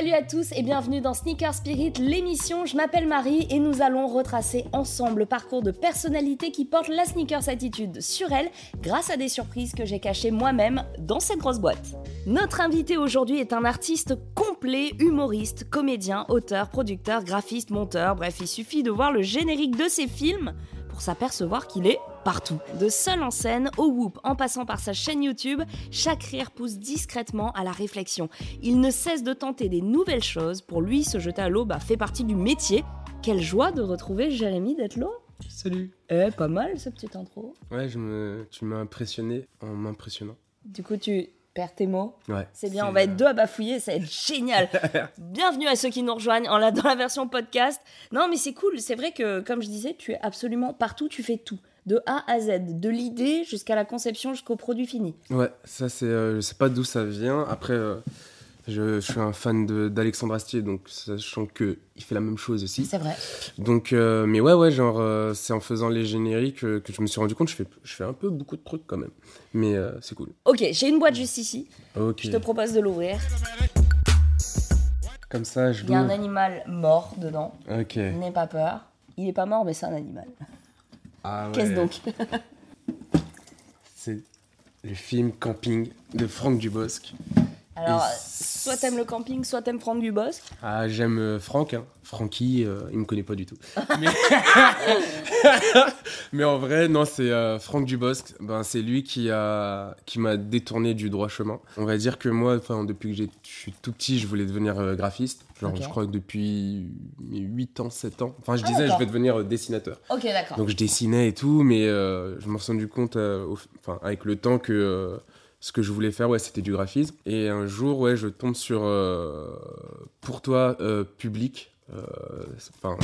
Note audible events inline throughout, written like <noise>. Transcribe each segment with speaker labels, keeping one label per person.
Speaker 1: Salut à tous et bienvenue dans Sneaker Spirit, l'émission. Je m'appelle Marie et nous allons retracer ensemble le parcours de personnalités qui portent la sneakers attitude sur elles grâce à des surprises que j'ai cachées moi-même dans cette grosse boîte. Notre invité aujourd'hui est un artiste complet, humoriste, comédien, auteur, producteur, graphiste, monteur, bref, il suffit de voir le générique de ses films pour s'apercevoir qu'il est partout. De seul en scène au whoop, en passant par sa chaîne YouTube, chaque rire pousse discrètement à la réflexion. Il ne cesse de tenter des nouvelles choses. Pour lui, se jeter à l'eau bah, fait partie du métier. Quelle joie de retrouver Jérémy Detlo.
Speaker 2: Salut.
Speaker 1: Eh, pas mal ce petit intro.
Speaker 2: Ouais, je me... tu m'as impressionné en m'impressionnant.
Speaker 1: Du coup, tu perds tes mots.
Speaker 2: Ouais.
Speaker 1: C'est bien, on va être deux à bafouiller, ça va être génial. <laughs> Bienvenue à ceux qui nous rejoignent en la, dans la version podcast. Non, mais c'est cool, c'est vrai que, comme je disais, tu es absolument partout, tu fais tout. De A à Z, de l'idée jusqu'à la conception, jusqu'au produit fini.
Speaker 2: Ouais, ça c'est. euh, je sais pas d'où ça vient. Après, euh, je, je suis un fan d'Alexandre Astier, donc sachant que il fait la même chose aussi.
Speaker 1: C'est vrai.
Speaker 2: Donc, euh, mais ouais, ouais, genre, euh, c'est en faisant les génériques euh, que je me suis rendu compte que je fais, je fais un peu beaucoup de trucs quand même. Mais c'est cool.
Speaker 1: Ok, j'ai une boîte juste ici.
Speaker 2: Ok.
Speaker 1: Je te propose de l'ouvrir.
Speaker 2: Comme ça, je
Speaker 1: Il y a un animal mort dedans.
Speaker 2: Ok.
Speaker 1: N'aie pas peur. Il est pas mort, mais c'est un animal.
Speaker 2: Ah ouais.
Speaker 1: Qu'est-ce donc?
Speaker 2: C'est le film Camping de Franck Dubosc.
Speaker 1: Alors,
Speaker 2: Et
Speaker 1: soit t'aimes le camping, soit t'aimes Franck Dubosc.
Speaker 2: Ah, j'aime euh, Franck, hein. Francky, euh, il me connaît pas du tout. <laughs> Mais, <laughs> Mais en vrai, non, c'est euh, Franck Dubosc. Ben, c'est lui qui a qui m'a détourné du droit chemin. On va dire que moi, enfin, depuis que j'ai- je suis tout petit, je voulais devenir euh, graphiste. Genre, je crois que depuis mes 8 ans, 7 ans. Enfin, je
Speaker 1: Ah,
Speaker 2: disais, je
Speaker 1: d'accord.
Speaker 2: vais devenir dessinateur.
Speaker 1: Ok, d'accord.
Speaker 2: Donc je dessinais et tout, mais euh, je m'en suis rendu compte euh, enfin, avec le temps que euh, ce que je voulais faire, ouais, c'était du graphisme. Et un jour, ouais, je tombe sur euh, Pour toi, euh, public, euh, enfin,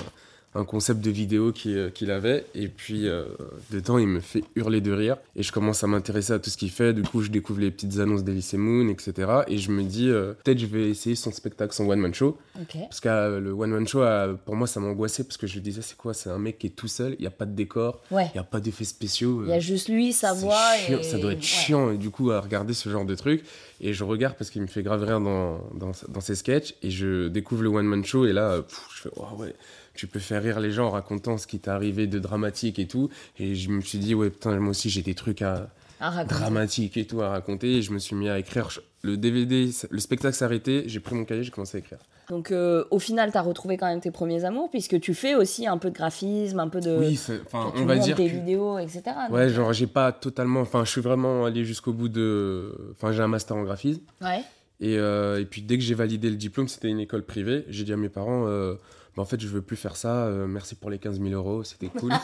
Speaker 2: un concept de vidéo qui- euh, qu'il avait. Et puis, euh, dedans, il me fait hurler de rire. Et je commence à m'intéresser à tout ce qu'il fait. Du coup, je découvre les petites annonces d'Elysée Moon, etc. Et je me dis, euh, peut-être je vais essayer son spectacle, son one-man show. Parce que euh, le One Man Show, pour moi, ça m'angoissait parce que je me disais, c'est quoi? C'est un mec qui est tout seul, il n'y a pas de décor,
Speaker 1: Ouais.
Speaker 2: il n'y a pas d'effets spéciaux.
Speaker 1: Il y a juste lui, sa voix et...
Speaker 2: Ça doit être
Speaker 1: ouais.
Speaker 2: chiant, et du coup, à regarder ce genre de truc. Et je regarde parce qu'il me fait grave rire dans, dans, dans ses sketchs. Et je découvre le One Man Show, et là, pff, je fais, oh ouais, tu peux faire rire les gens en racontant ce qui t'est arrivé de dramatique et tout. Et je me suis dit, ouais, putain, moi aussi, j'ai des trucs à
Speaker 1: À
Speaker 2: dramatiques et tout à raconter. Et je me suis mis à écrire. Le DVD, le spectacle s'est arrêté, j'ai pris mon cahier, j'ai commencé à écrire.
Speaker 1: Donc euh, au final, t'as retrouvé quand même tes premiers amours puisque tu fais aussi un peu de graphisme, un peu de...
Speaker 2: Oui, enfin,
Speaker 1: tu
Speaker 2: on va dire.
Speaker 1: tes
Speaker 2: que-
Speaker 1: vidéos, etc.
Speaker 2: Ouais,
Speaker 1: Donc,
Speaker 2: genre j'ai pas totalement. Enfin, je suis vraiment allé jusqu'au bout de. Enfin, j'ai un master en graphisme.
Speaker 1: Ouais.
Speaker 2: Et, euh, et puis dès que j'ai validé le diplôme, c'était une école privée. J'ai dit à mes parents, euh, bah, en fait, je veux plus faire ça. euh, merci pour les 15 000 euros, c'était cool. <laughs>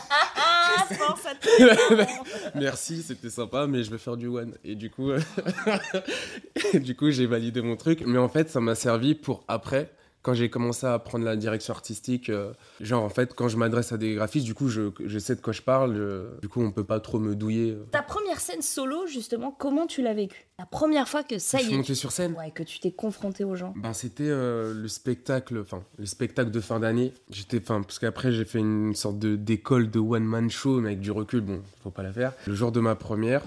Speaker 1: Ah, <laughs>
Speaker 2: merci, c'était sympa, mais je vais faire du one. Et du coup, <laughs> et du coup, j'ai validé mon truc. Mais en fait, ça m'a servi pour après. Quand j'ai commencé à prendre la direction artistique, euh, genre en fait, quand je m'adresse à des graphistes, du coup, je, je sais de quoi je parle. je- du coup, on peut pas trop me douiller.
Speaker 1: Ta première scène solo, justement, comment tu l'as vécue? La première fois que ça
Speaker 2: je
Speaker 1: y est,
Speaker 2: monté sur scène.
Speaker 1: ouais, que tu t'es confronté aux gens.
Speaker 2: Ben, c'était euh, le spectacle, enfin le spectacle de fin d'année. J'étais, enfin parce qu'après j'ai fait une sorte de d'école de one man show, mais avec du recul, bon, faut pas la faire. Le jour de ma première,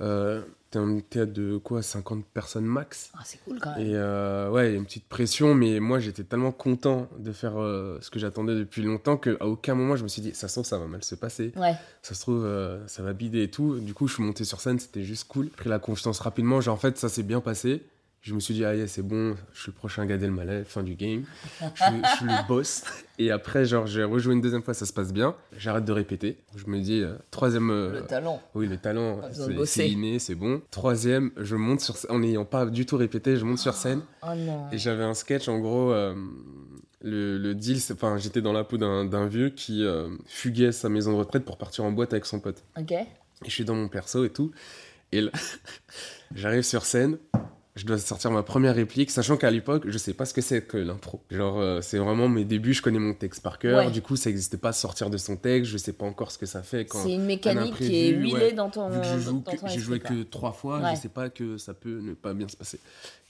Speaker 2: euh, c'était un théâtre de quoi, 50 personnes max.
Speaker 1: Ah, c'est cool quand même.
Speaker 2: Et euh, ouais, il y a une petite pression, mais moi j'étais tellement content de faire euh, ce que j'attendais depuis longtemps qu'à aucun moment je me suis dit, ça se trouve ça va mal se passer,
Speaker 1: Ouais.
Speaker 2: ça se trouve euh, ça va bider et tout. Du coup, je suis monté sur scène, c'était juste cool. J'ai pris la confiance rapidement, genre en fait ça s'est bien passé. Je me suis dit, ah yeah, c'est bon, je suis le prochain Gad Elmaleh, fin du game. Je, suis- je suis le boss. <laughs> Et après, genre, j'ai rejoué une deuxième fois, ça se passe bien. J'arrête de répéter. Je me dis, euh, troisième. euh,
Speaker 1: Le talent.
Speaker 2: oui, le talent, c'est inné, c'est bon. Troisième, je monte sur scène, en n'ayant pas du tout répété, je monte sur scène.
Speaker 1: Oh non.
Speaker 2: Et j'avais un sketch, en gros, euh, le, le deal, enfin, j'étais dans la peau d'un d'un vieux qui fuguait sa maison de retraite pour partir en boîte avec son pote.
Speaker 1: Ok.
Speaker 2: Et je suis dans mon perso et tout. Et là, <laughs> j'arrive sur scène. Je dois sortir ma première réplique, sachant qu'à l'époque, je sais pas ce que c'est que l'impro. Genre, euh, c'est vraiment mes débuts, je connais mon texte par cœur.
Speaker 1: Ouais.
Speaker 2: Du coup, ça n'existait pas sortir de son texte, je sais pas encore ce que ça fait quand.
Speaker 1: C'est une
Speaker 2: un
Speaker 1: mécanique qui est huilée
Speaker 2: ouais.
Speaker 1: dans ton
Speaker 2: Vu que je joue j'ai joué que trois fois,
Speaker 1: Ouais.
Speaker 2: je sais pas que ça peut ne pas bien se passer.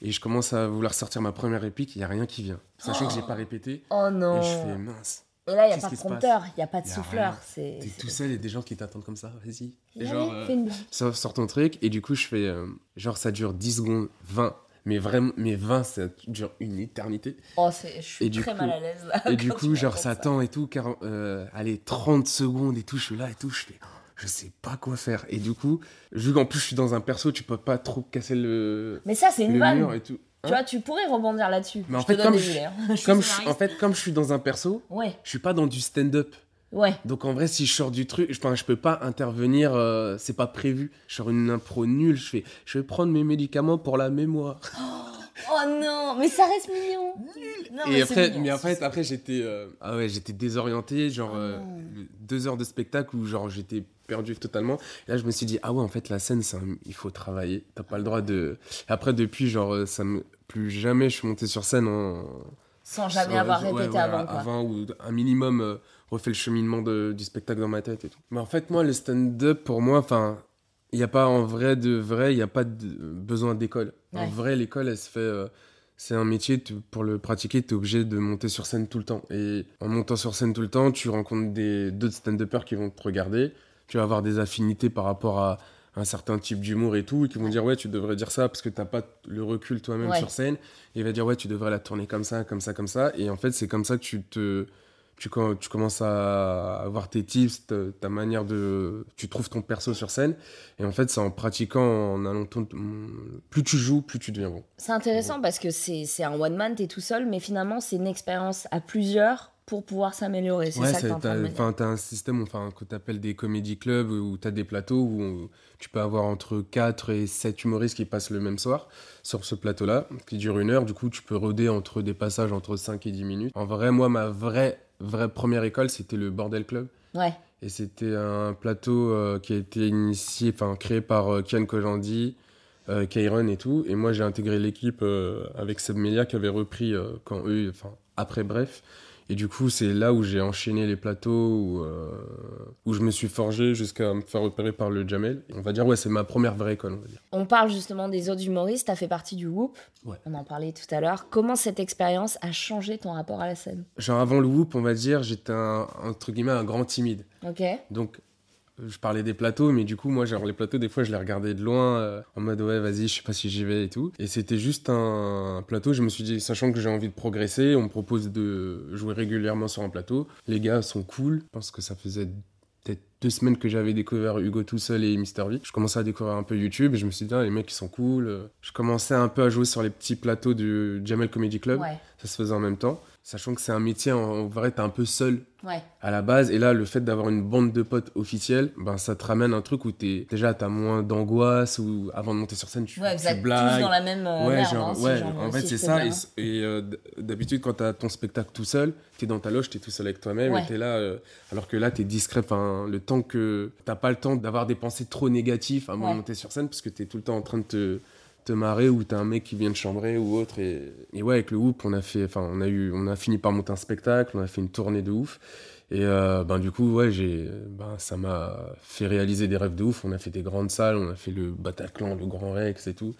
Speaker 2: Et je commence à vouloir sortir ma première réplique, il y a rien qui vient. Sachant que j'ai pas répété.
Speaker 1: Oh non.
Speaker 2: Et je fais mince.
Speaker 1: Et là, il n'y a pas de prompteur, il n'y a pas de
Speaker 2: Y a
Speaker 1: souffleur.
Speaker 2: T'es tout seul et des gens qui t'attendent comme ça, vas-y. Genre, euh,
Speaker 1: une
Speaker 2: sors, sors ton truc et du coup je fais euh, genre ça dure 10 secondes 20 Mais vraiment, mais 20, ça dure une éternité.
Speaker 1: Oh, c'est, je suis très
Speaker 2: coup-
Speaker 1: mal à l'aise là.
Speaker 2: Et du coup, genre, ça tend et tout, 40, euh, allez, 30 secondes et tout, je suis là et tout, je fais, je sais pas quoi faire. Et du coup, vu qu'en plus je suis dans un perso, tu peux pas trop casser le,
Speaker 1: Mais ça, c'est une vanne.
Speaker 2: et tout.
Speaker 1: Tu vois, tu pourrais rebondir là-dessus.
Speaker 2: Mais en
Speaker 1: je
Speaker 2: fait,
Speaker 1: te donne
Speaker 2: comme
Speaker 1: des
Speaker 2: je-
Speaker 1: hein. Je
Speaker 2: Comme en fait, comme je suis dans un perso,
Speaker 1: Ouais,
Speaker 2: je suis pas dans du stand-up.
Speaker 1: ouais.
Speaker 2: Donc en vrai, si je sors du truc, je, enfin, je peux pas intervenir, euh, c'est pas prévu. Je sors une impro nulle, je fais, je vais prendre mes médicaments pour la mémoire.
Speaker 1: Oh non, mais ça reste mignon. Non, mais
Speaker 2: et
Speaker 1: c'est
Speaker 2: après,
Speaker 1: mignon.
Speaker 2: mais après, après j'étais, euh, ah ouais, j'étais désorienté, genre
Speaker 1: Oh
Speaker 2: euh, deux heures de spectacle où genre j'étais perdu totalement. Et là, je me suis dit, ah ouais, en fait, la scène, il faut travailler. T'as pas le droit de. Et après, depuis, genre, euh, ça me, plus jamais je suis monté sur scène en.
Speaker 1: Sans jamais avoir
Speaker 2: ouais,
Speaker 1: répété
Speaker 2: ouais,
Speaker 1: avant, quoi.
Speaker 2: Avant ou un minimum euh, refait le cheminement de- du spectacle dans ma tête et tout. Mais en fait, moi, le stand-up, pour moi, enfin, il n'y a pas en vrai de vrai, il n'y a pas de besoin d'école. En vrai, l'école, elle se fait. euh, c'est un métier, pour le pratiquer, tu es obligé de monter sur scène tout le temps. Et en montant sur scène tout le temps, tu rencontres des- d'autres stand-uppers qui vont te regarder. Tu vas avoir des affinités par rapport à un certain type d'humour et tout, et qui vont dire ouais, tu devrais dire ça parce que t'as pas le recul toi-même
Speaker 1: Ouais.
Speaker 2: sur scène. Et il va dire ouais, tu devrais la tourner comme ça, comme ça, comme ça. Et en fait, c'est comme ça que tu te. Tu, com- tu commences à avoir tes tips, ta, ta manière de. Tu trouves ton perso sur scène. Et en fait, c'est en pratiquant, en allant. ton- Plus tu joues, plus tu deviens bon.
Speaker 1: C'est intéressant parce que c'est un one man, t'es tout seul, mais finalement, c'est une expérience à plusieurs pour pouvoir s'améliorer. C'est
Speaker 2: Ouais,
Speaker 1: ça que
Speaker 2: t'as enfin, t'as un système enfin, que tu appelles des comédie clubs où tu as des plateaux où on- tu peux avoir entre 4 et 7 humoristes qui passent le même soir sur ce plateau-là, qui dure une heure. Du coup, tu peux roder entre des passages entre 5 et 10 minutes. En vrai, moi, ma vraie, vraie première école, c'était le Bordel Club.
Speaker 1: Ouais,
Speaker 2: Et c'était un plateau euh, qui a été initié, enfin créé par euh, Kian Kojandi, euh, Kairon et tout. Et moi, j'ai intégré l'équipe euh, avec Seb Melia qui avait repris quand eux, enfin après, bref. Et du coup, c'est là où j'ai enchaîné les plateaux, où, euh, où je me suis forgé jusqu'à me faire repérer par le Jamel. On va dire, ouais, c'est ma première vraie école, on va dire.
Speaker 1: on parle justement des autres humoristes, t'as fait partie du Whoop,
Speaker 2: Ouais.
Speaker 1: on en parlait tout à l'heure. Comment cette expérience a changé ton rapport à la scène?
Speaker 2: Genre avant le Whoop, on va dire, j'étais un, entre guillemets un grand timide.
Speaker 1: Ok
Speaker 2: Donc, je parlais des plateaux, mais du coup, moi, genre, les plateaux, des fois, je les regardais de loin, euh, en mode, ouais, vas-y, je sais pas si j'y vais et tout. Et c'était juste un, un plateau, je me suis dit, sachant que j'ai envie de progresser, on me propose de jouer régulièrement sur un plateau. Les gars sont cool, je pense que ça faisait peut-être deux semaines que j'avais découvert Hugo tout seul et Mister V. Je commençais à découvrir un peu YouTube et je me suis dit, ah, les mecs, ils sont cool. Je commençais un peu à jouer sur les petits plateaux du Jamel Comedy Club.
Speaker 1: Ouais,
Speaker 2: Ça se faisait en même temps. Sachant que c'est un métier, en, vrai, t'es un peu seul
Speaker 1: ouais.
Speaker 2: à la base. Et là, le fait d'avoir une bande de potes officiels, ben, ça te ramène un truc où t'es, déjà, t'as moins d'angoisse, ou avant de monter sur scène, tu,
Speaker 1: Ouais,
Speaker 2: tu
Speaker 1: êtes tous
Speaker 2: blagues.
Speaker 1: dans la même euh,
Speaker 2: ouais,
Speaker 1: merde,
Speaker 2: genre,
Speaker 1: hein,
Speaker 2: ouais, en fait, c'est ça. Et,
Speaker 1: hein.
Speaker 2: et, euh, d'habitude, quand t'as ton spectacle tout seul, t'es dans ta loge, t'es tout seul avec toi-même,
Speaker 1: Ouais.
Speaker 2: et t'es là, euh, alors que là, t'es discret. Enfin, le temps que t'as pas le temps d'avoir des pensées trop négatives avant de monter sur scène, parce que t'es tout le temps en train de te te marrer ou t'as un mec qui vient de chambrer ou autre et, et ouais avec le Whoop on a fait enfin on a eu on a fini par monter un spectacle on a fait une tournée de ouf. Et euh, ben du coup ouais j'ai ben ça m'a fait réaliser des rêves de ouf. On a fait des grandes salles on a fait le Bataclan le Grand Rex et tout.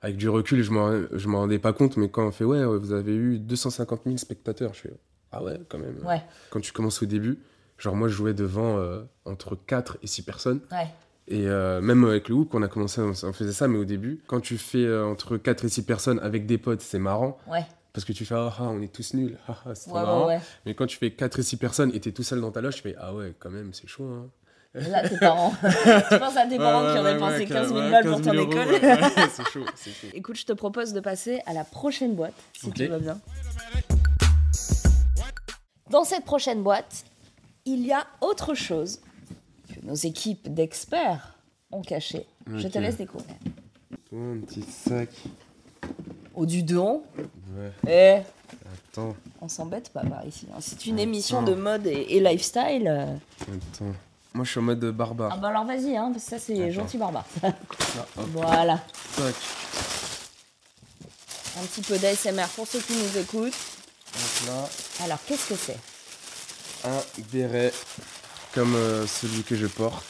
Speaker 2: Avec du recul je m'en je m'en rendais pas compte mais quand on fait ouais vous avez eu 250 000 spectateurs je fais ah ouais quand même.
Speaker 1: Ouais,
Speaker 2: quand tu commences au début genre moi je jouais devant euh, entre 4 et 6 personnes.
Speaker 1: Ouais.
Speaker 2: Et euh, même avec le Hook, on a commencé, on, on faisait ça, mais au début, quand tu fais euh, entre 4 et 6 personnes avec des potes, c'est marrant.
Speaker 1: Ouais,
Speaker 2: Parce que tu fais, ah, ah, on est tous nuls, <laughs> ah, ah, c'est trop
Speaker 1: ouais,
Speaker 2: marrant.
Speaker 1: ouais.
Speaker 2: Mais quand tu fais 4 et 6 personnes et t'es tout seul dans ta loge, tu fais, ah ouais, quand même, c'est chaud. Hein.
Speaker 1: Là, tes parents. <laughs> tu penses à tes parents qui ont dépensé 15 000 balles pour ton école <laughs>
Speaker 2: c'est chaud, c'est chaud.
Speaker 1: Écoute, je te propose de passer à la prochaine boîte, si
Speaker 2: Ok.
Speaker 1: tout va bien. Dans cette prochaine boîte, il y a autre chose que nos équipes d'experts ont caché. Je te laisse découvrir.
Speaker 2: Un petit sac.
Speaker 1: Au du don,
Speaker 2: Ouais,
Speaker 1: eh,
Speaker 2: attends,
Speaker 1: on s'embête pas par ici. hein. C'est une
Speaker 2: Attends.
Speaker 1: émission de mode et, et lifestyle. euh.
Speaker 2: attends. Moi, je suis en mode
Speaker 1: Ah
Speaker 2: barbare.
Speaker 1: bah alors vas-y, hein, parce que ça c'est gentil barbare. <laughs> Voilà.
Speaker 2: tac,
Speaker 1: Un petit peu d'ASMR pour ceux qui nous écoutent.
Speaker 2: hop là.
Speaker 1: Alors, qu'est-ce que c'est?
Speaker 2: Un béret comme euh, celui que je porte.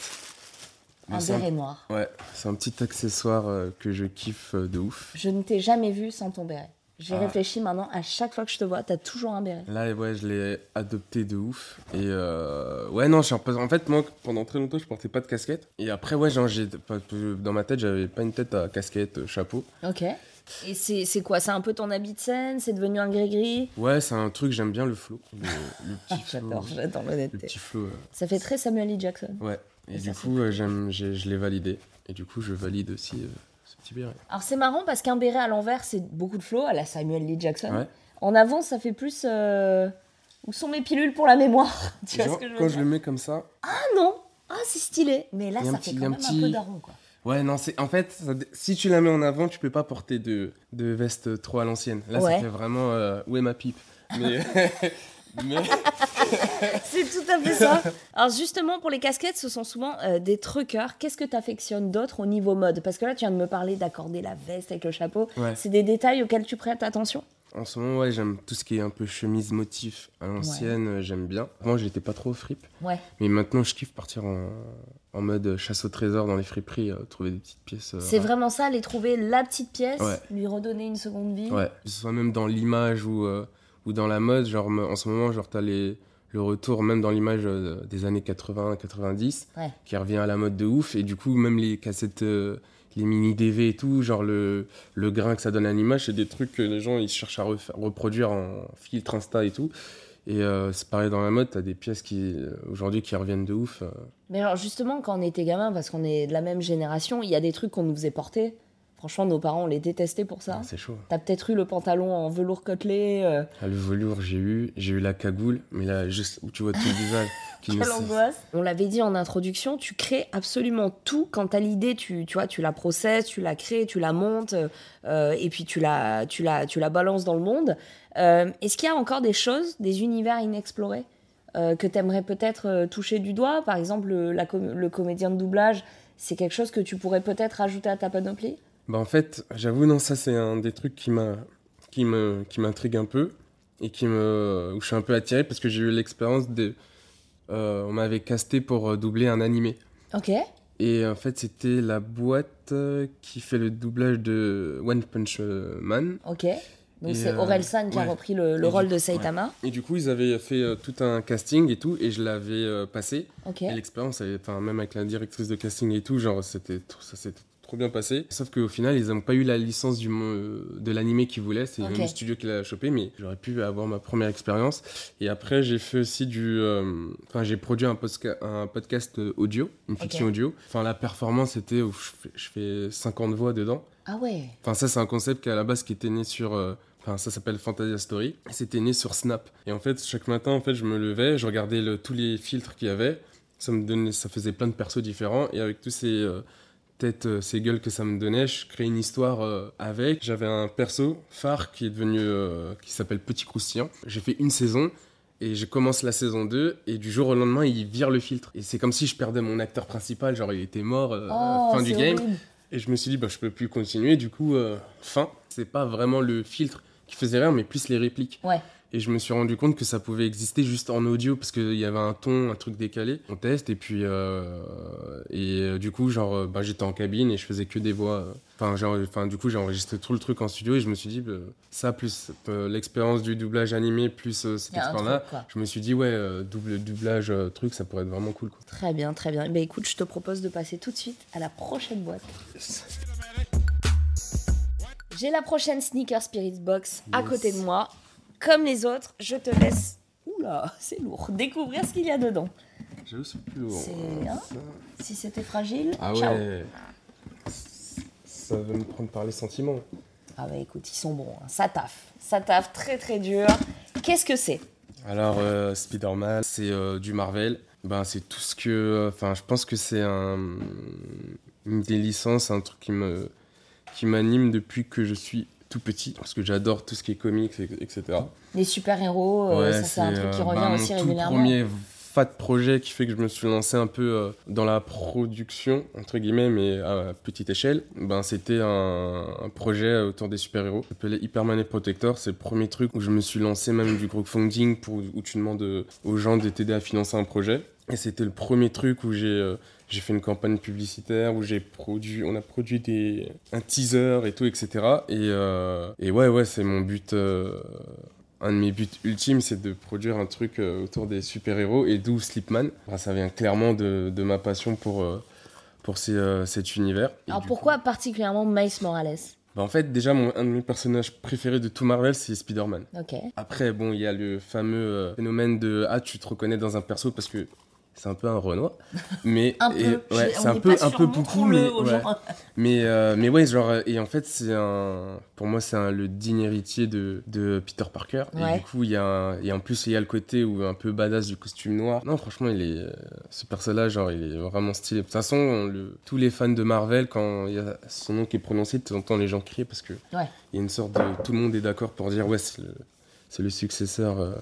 Speaker 1: Un béret noir.
Speaker 2: Ouais, c'est un petit accessoire euh, que je kiffe euh, de ouf.
Speaker 1: Je ne t'ai jamais vu sans ton béret. J'ai
Speaker 2: Ah.
Speaker 1: réfléchi maintenant, à chaque fois que je te vois, t'as toujours un béret.
Speaker 2: Là, ouais, je l'ai adopté de ouf. Et euh, ouais, non, je suis en en fait, moi, pendant très longtemps, je portais pas de casquette. Et après, ouais, genre, j'ai pas- dans ma tête, j'avais pas une tête à casquette, euh, chapeau.
Speaker 1: Ok. Et c'est quoi? C'est un peu ton habit de scène? C'est devenu un gris-gris?
Speaker 2: Ouais, c'est un truc, j'aime bien le flow. Le, le <laughs> petit flow.
Speaker 1: J'adore, j'adore
Speaker 2: Le
Speaker 1: l'honnêteté.
Speaker 2: petit flow. euh,
Speaker 1: Ça fait très Samuel L. Jackson.
Speaker 2: Ouais. Et
Speaker 1: Et
Speaker 2: du coup, euh, j'aime, j'ai- je l'ai validé. Et du coup, je valide aussi euh, ce petit béret.
Speaker 1: Alors c'est marrant parce qu'un béret à l'envers, c'est beaucoup de flow à la Samuel L. Jackson.
Speaker 2: Ouais.
Speaker 1: En avant, ça fait plus. Où sont mes pilules pour la mémoire? <laughs> Tu vois ce que je veux
Speaker 2: quand
Speaker 1: dire?
Speaker 2: je le mets comme ça,
Speaker 1: Ah non Ah, c'est stylé Mais là, ça fait quand même un peu daron, quoi.
Speaker 2: Ouais, non, c'est en fait, ça si tu la mets en avant, tu peux pas porter de, de veste trop à l'ancienne. Là,
Speaker 1: Ouais.
Speaker 2: ça fait vraiment euh, où est ma pipe Mais, <laughs> mais
Speaker 1: C'est tout à fait ça. Alors justement, pour les casquettes, ce sont souvent euh, des truckers. Qu'est-ce que tu affectionnes d'autre au niveau mode? Parce que là, tu viens de me parler d'accorder la veste avec le chapeau.
Speaker 2: ouais.
Speaker 1: C'est des détails auxquels tu prêtes attention?
Speaker 2: En ce moment, ouais, j'aime tout ce qui est un peu chemise motif à l'ancienne, euh, j'aime bien. Avant, j'étais pas trop fripe,
Speaker 1: Ouais.
Speaker 2: mais maintenant, je kiffe partir en, en mode chasse au trésor dans les friperies, euh, trouver des petites pièces. euh,
Speaker 1: C'est vraiment ça, aller trouver la petite pièce,
Speaker 2: Ouais.
Speaker 1: lui redonner une seconde vie.
Speaker 2: Ouais, que ce soit même dans l'image ou, euh, ou dans la mode, genre en ce moment, genre t'as les, le retour même dans l'image euh, des années 80-90
Speaker 1: Ouais.
Speaker 2: qui revient à la mode de ouf et du coup même les cassettes, euh, les mini DV et tout, genre le, le grain que ça donne à l'image, c'est des trucs que les gens ils cherchent à reproduire en filtre Insta et tout. Et euh, c'est pareil dans la mode, t'as des pièces qui euh, aujourd'hui qui reviennent de ouf. euh.
Speaker 1: Mais alors justement, quand on était gamin, parce qu'on est de la même génération, il y a des trucs qu'on nous faisait porter. Franchement, nos parents, on les détestait pour ça.
Speaker 2: Ah, c'est chaud.
Speaker 1: T'as peut-être eu le pantalon en velours côtelé. euh,
Speaker 2: Ah, le velours j'ai eu, j'ai eu la cagoule, mais là juste où tu vois tout le visage.
Speaker 1: Quelle <laughs> angoisse On l'avait dit en introduction, tu crées absolument tout. Quand t'as l'idée, tu, tu vois, tu la processes, tu la crées, tu la montes, euh, et puis tu la, tu, la, tu la balances dans le monde. Euh, Est-ce qu'il y a encore des choses, des univers inexplorés euh, que t'aimerais peut-être euh, toucher du doigt? Par exemple, le, la com- le comédien de doublage, c'est quelque chose que tu pourrais peut-être ajouter à ta panoplie?
Speaker 2: Bah en fait, j'avoue, non, ça c'est un des trucs qui m'a, qui me, qui m'intrigue un peu et qui me, où je suis un peu attiré parce que j'ai eu l'expérience de, euh, on m'avait casté pour euh, doubler un animé
Speaker 1: Ok.
Speaker 2: et en fait c'était la boîte euh, qui fait le doublage de One Punch Man
Speaker 1: Ok. Donc c'est Aurel San qui a
Speaker 2: ouais.
Speaker 1: repris le, rôle de Saitama.
Speaker 2: et du coup ils avaient fait euh, tout un casting et tout et je l'avais euh, passé
Speaker 1: Ok.
Speaker 2: Et l'expérience, même avec la directrice de casting et tout, genre, c'était, ça s'était trop bien passé. Sauf qu'au final, ils n'ont pas eu la licence du, de l'animé qu'ils voulaient. C'est le studio qui l'a chopé, mais j'aurais pu avoir ma première expérience. Et après, j'ai fait aussi du. euh, Enfin, j'ai produit un, un podcast audio, une fiction audio. Enfin, la performance, c'était où je fais, je fais 50 voix dedans.
Speaker 1: Ah ouais.
Speaker 2: Enfin, ça, c'est un concept qui, à la base, qui était né sur. euh, Enfin, ça s'appelle Fantasia Story. C'était né sur Snap. Et en fait, chaque matin, en fait, je me levais, je regardais le- tous les filtres qu'il y avait. Ça me donnait, ça faisait plein de persos différents. Et avec tous ces euh, têtes, euh, ces gueules que ça me donnait, je créais une histoire euh, avec. J'avais un perso phare qui est devenu, euh, qui s'appelle Petit Croustillant. J'ai fait une saison. Et je commence la saison 2 et du jour au lendemain il vire le filtre. Et c'est comme si je perdais mon acteur principal, genre il était mort euh,
Speaker 1: Oh,
Speaker 2: fin du game.
Speaker 1: horrible.
Speaker 2: Et je me suis dit, bah, je peux plus continuer. Du coup, fin. C'est pas vraiment le filtre qui faisait rire, mais plus les répliques.
Speaker 1: Ouais.
Speaker 2: Et je me suis rendu compte que ça pouvait exister juste en audio parce qu'il y avait un ton, un truc décalé. On teste et puis. euh, et euh, du coup, genre, bah, j'étais en cabine et je faisais que des voix. Enfin, genre, enfin, du coup, j'ai enregistré tout le truc en studio et je me suis dit, bah, ça plus euh, l'expérience du doublage animé plus euh, cette
Speaker 1: truc, quoi.
Speaker 2: Je me suis dit, ouais, double doublage truc, ça pourrait être vraiment cool. Quoi.
Speaker 1: Très bien, très bien. Ben écoute, je te propose de passer tout de suite à la prochaine boîte. J'ai la prochaine Sneaker Spirits Box à côté de moi. Comme les autres, je te laisse. Oula, c'est lourd. Découvrir ce qu'il y a dedans.
Speaker 2: J'avoue, c'est plus lourd.
Speaker 1: C'est- hein
Speaker 2: Ça-
Speaker 1: Si c'était fragile,
Speaker 2: Ah
Speaker 1: ciao.
Speaker 2: ouais. Ça veut me prendre par les sentiments.
Speaker 1: Ah bah écoute, ils sont bons. hein. Ça taffe. Ça taffe très très dur. Qu'est-ce que c'est?
Speaker 2: Alors, euh, Spider-Man, c'est euh, du Marvel. Ben, c'est tout ce que. Enfin, je pense que c'est un, une des licences, un truc qui me qui m'anime depuis que je suis tout petit, parce que j'adore tout ce qui est comics, et- etc.
Speaker 1: Les super-héros, euh, ça c'est un truc qui
Speaker 2: euh,
Speaker 1: revient
Speaker 2: bah,
Speaker 1: aussi
Speaker 2: mon tout
Speaker 1: régulièrement.
Speaker 2: premier fat projet qui fait que je me suis lancé un peu euh, dans la production, entre guillemets, mais à petite échelle, ben, c'était un, un projet autour des super-héros. S'appelait Hyperman et Protector. C'est le premier truc où je me suis lancé même du crowdfunding pour, où tu demandes aux gens de t'aider à financer un projet. Et c'était le premier truc où j'ai euh, j'ai fait une campagne publicitaire où j'ai produit, on a produit des, un teaser et tout, etc. Et, euh, et ouais, ouais, c'est mon but. euh, un de mes buts ultimes, c'est de produire un truc autour des super-héros et d'où Slipman. Ça vient clairement de, de ma passion pour, pour ces, cet univers. Et
Speaker 1: Alors pourquoi particulièrement Miles Morales?
Speaker 2: Bah, en fait, déjà, mon, un de mes personnages préférés de tout Marvel, c'est Spider-Man.
Speaker 1: Ok.
Speaker 2: Après, bon, il y a le fameux euh, phénomène de Ah, tu te reconnais dans un perso parce que c'est un peu un Renoir. Mais, <laughs>
Speaker 1: Un peu.
Speaker 2: ouais, c'est un peu, un peu beaucoup, mais, ouais. <laughs> mais, euh, mais ouais, genre, et en fait, c'est un, pour moi, c'est le digne héritier de, de Peter Parker.
Speaker 1: Ouais.
Speaker 2: Et du coup, il y a, et en plus, il y a le côté où un peu badass du costume noir. Non, franchement, il est, euh, ce personnage, genre, il est vraiment stylé. De toute façon, on le- tous les fans de Marvel, quand il y a son nom qui est prononcé, tu entends les gens crier parce que
Speaker 1: Ouais.
Speaker 2: il y a une sorte de, tout le monde est d'accord pour dire, ouais, c'est le, le successeur euh,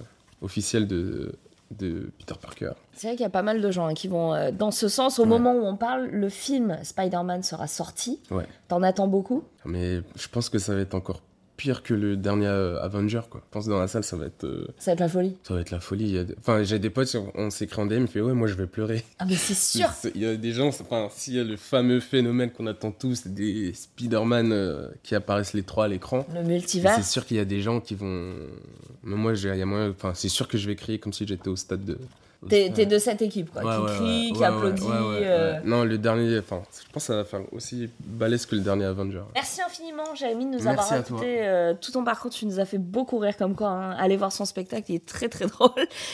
Speaker 2: officiel de, de Peter Parker.
Speaker 1: C'est vrai qu'il y a pas mal de gens hein, qui vont euh, dans ce sens. Au
Speaker 2: Ouais.
Speaker 1: moment où on parle, le film Spider-Man sera sorti.
Speaker 2: Ouais.
Speaker 1: T'en attends beaucoup?
Speaker 2: Mais je pense que ça va être encore pire que le dernier euh, Avenger, quoi. Je pense que dans la salle, ça va être, euh,
Speaker 1: Ça va être la folie.
Speaker 2: ça va être la folie. A Enfin, j'ai des potes, on s'écrit en DM, il fait ouais, moi je vais pleurer.
Speaker 1: Ah, mais c'est sûr <laughs>
Speaker 2: Il y a des gens, enfin, s'il y a le fameux phénomène qu'on attend tous, des Spider-Man euh, qui apparaissent les trois à l'écran.
Speaker 1: Le multivers.
Speaker 2: C'est sûr qu'il y a des gens qui vont. Mais moi, j'ai- il y a moyen. Enfin, c'est sûr que je vais crier comme si j'étais au stade de.
Speaker 1: T'es de cette équipe, quoi,
Speaker 2: Ouais,
Speaker 1: qui
Speaker 2: ouais,
Speaker 1: crie,
Speaker 2: ouais,
Speaker 1: qui
Speaker 2: ouais,
Speaker 1: applaudit.
Speaker 2: ouais, ouais,
Speaker 1: euh.
Speaker 2: ouais. Non, le dernier, enfin, je pense que ça va faire aussi balèze que le dernier Avenger.
Speaker 1: Merci infiniment, Jérémy, de nous
Speaker 2: Merci
Speaker 1: avoir raconté euh, tout ton parcours. Tu nous as fait beaucoup rire comme quoi. hein. Allez voir son spectacle, il est très très <laughs> drôle.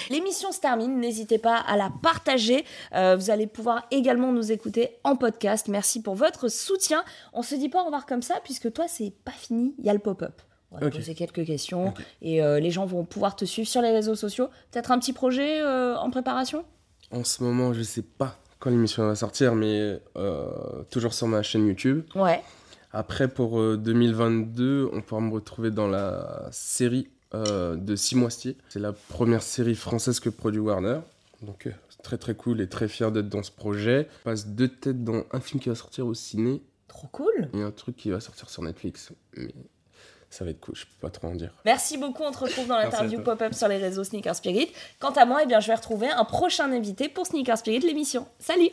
Speaker 1: L'émission se termine, n'hésitez pas à la partager. Euh, vous allez pouvoir également nous écouter en podcast. Merci pour votre soutien. On se dit pas au revoir comme ça, puisque toi, c'est pas fini. Il y a le pop-up. On va poser quelques questions et euh, les gens vont pouvoir te suivre sur les réseaux sociaux. Peut-être un petit projet euh, en préparation?
Speaker 2: En ce moment, je sais pas quand l'émission va sortir, mais euh, toujours sur ma chaîne YouTube.
Speaker 1: Ouais.
Speaker 2: Après, pour euh, 2022, on pourra me retrouver dans la série de Simoistier. C'est la première série française que produit Warner. Donc, très très cool et très fier d'être dans ce projet. Je passe deux têtes dans un film qui va sortir au ciné
Speaker 1: Trop cool.
Speaker 2: et un truc qui va sortir sur Netflix. Mais ça va être cool, je peux pas trop en dire.
Speaker 1: Merci beaucoup, on te retrouve dans l'interview pop-up sur les réseaux Sneaker Spirit. Quant à moi, eh bien, je vais retrouver un prochain invité pour Sneaker Spirit, l'émission. Salut